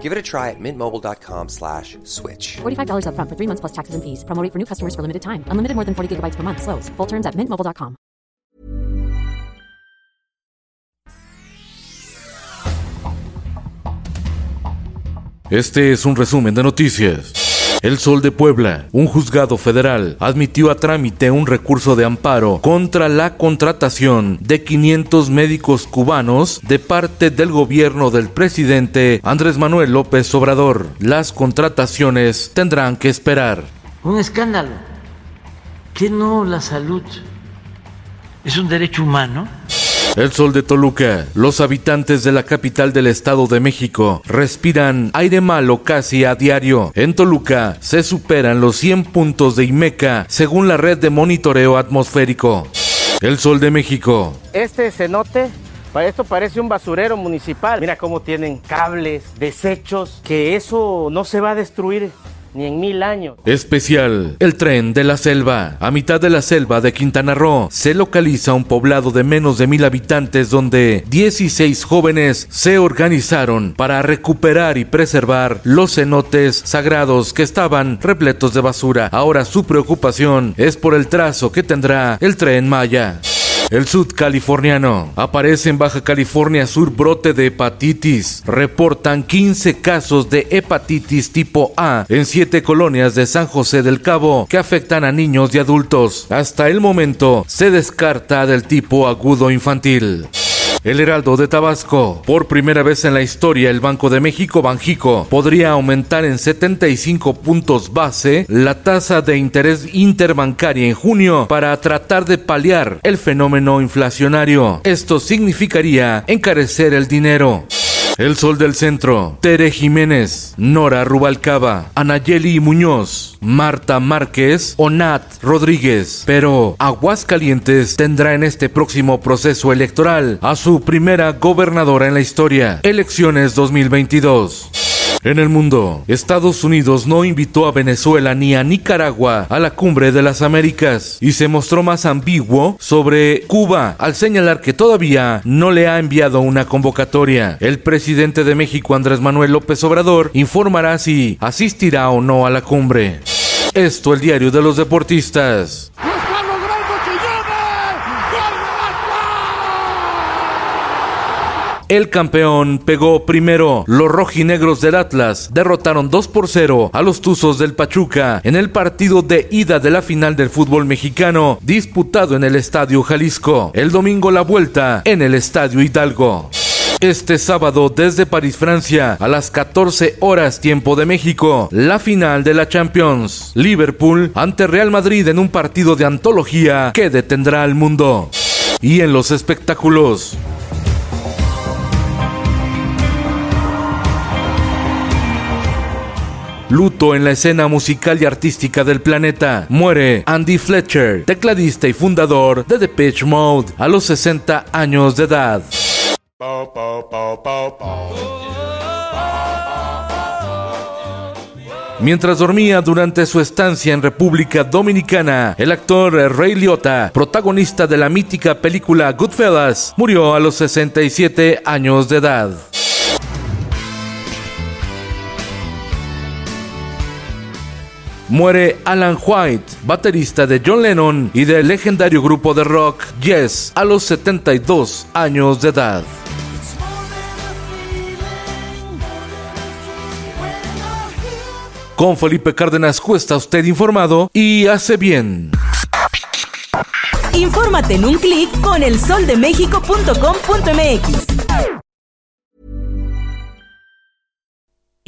Give it a try at mintmobile.com slash switch. $45 upfront for three months plus taxes and fees. Promo rate for new customers for limited time. Unlimited more than 40 gigabytes per month. Slows. Full terms at mintmobile.com. Este es un resumen de noticias. El Sol de Puebla, un juzgado federal, admitió a trámite un recurso de amparo contra la contratación de 500 médicos cubanos de parte del gobierno del presidente Andrés Manuel López Obrador. Las contrataciones tendrán que esperar. Un escándalo. Que no la salud es un derecho humano. El sol de Toluca. Los habitantes de la capital del Estado de México respiran aire malo casi a diario. En Toluca se superan los 100 puntos de IMECA según la red de monitoreo atmosférico. El sol de México. Este cenote para esto parece un basurero municipal. Mira cómo tienen cables, desechos, que eso no se va a destruir ni en mil años. Especial, el tren de la selva. A mitad de la selva de Quintana Roo se localiza un poblado de menos de mil habitantes donde 16 jóvenes se organizaron para recuperar y preservar los cenotes sagrados que estaban repletos de basura. Ahora su preocupación es por el trazo que tendrá el tren Maya. El sudcaliforniano. Aparece en Baja California Sur brote de hepatitis. Reportan 15 casos de hepatitis tipo A en 7 colonias de San José del Cabo que afectan a niños y adultos. Hasta el momento se descarta del tipo agudo infantil. El Heraldo de Tabasco. Por primera vez en la historia, el Banco de México, Banjico, podría aumentar en 75 puntos base la tasa de interés interbancaria en junio para tratar de paliar el fenómeno inflacionario. Esto significaría encarecer el dinero. El Sol del Centro, Tere Jiménez, Nora Rubalcaba, Anayeli Muñoz, Marta Márquez o Nat Rodríguez. Pero Aguascalientes tendrá en este próximo proceso electoral a su primera gobernadora en la historia. Elecciones 2022. En el mundo, Estados Unidos no invitó a Venezuela ni a Nicaragua a la cumbre de las Américas y se mostró más ambiguo sobre Cuba al señalar que todavía no le ha enviado una convocatoria. El presidente de México, Andrés Manuel López Obrador, informará si asistirá o no a la cumbre. Esto el diario de los deportistas. El campeón pegó primero. Los rojinegros del Atlas derrotaron 2 por 0 a los Tuzos del Pachuca en el partido de ida de la final del fútbol mexicano disputado en el Estadio Jalisco. El domingo la vuelta en el Estadio Hidalgo. Este sábado desde París, Francia, a las 14 horas tiempo de México, la final de la Champions. Liverpool ante Real Madrid en un partido de antología que detendrá al mundo. Y en los espectáculos. Luto en la escena musical y artística del planeta. Muere Andy Fletcher, tecladista y fundador de The Pitch Mode, a los 60 años de edad. Mientras dormía durante su estancia en República Dominicana, el actor Ray Liotta, protagonista de la mítica película Goodfellas, murió a los 67 años de edad. Muere Alan White, baterista de John Lennon y del legendario grupo de rock Yes, a los 72 años de edad. Con Felipe Cárdenas cuesta usted informado y hace bien. Infórmate en un clic con elsoldemexico.com.mx.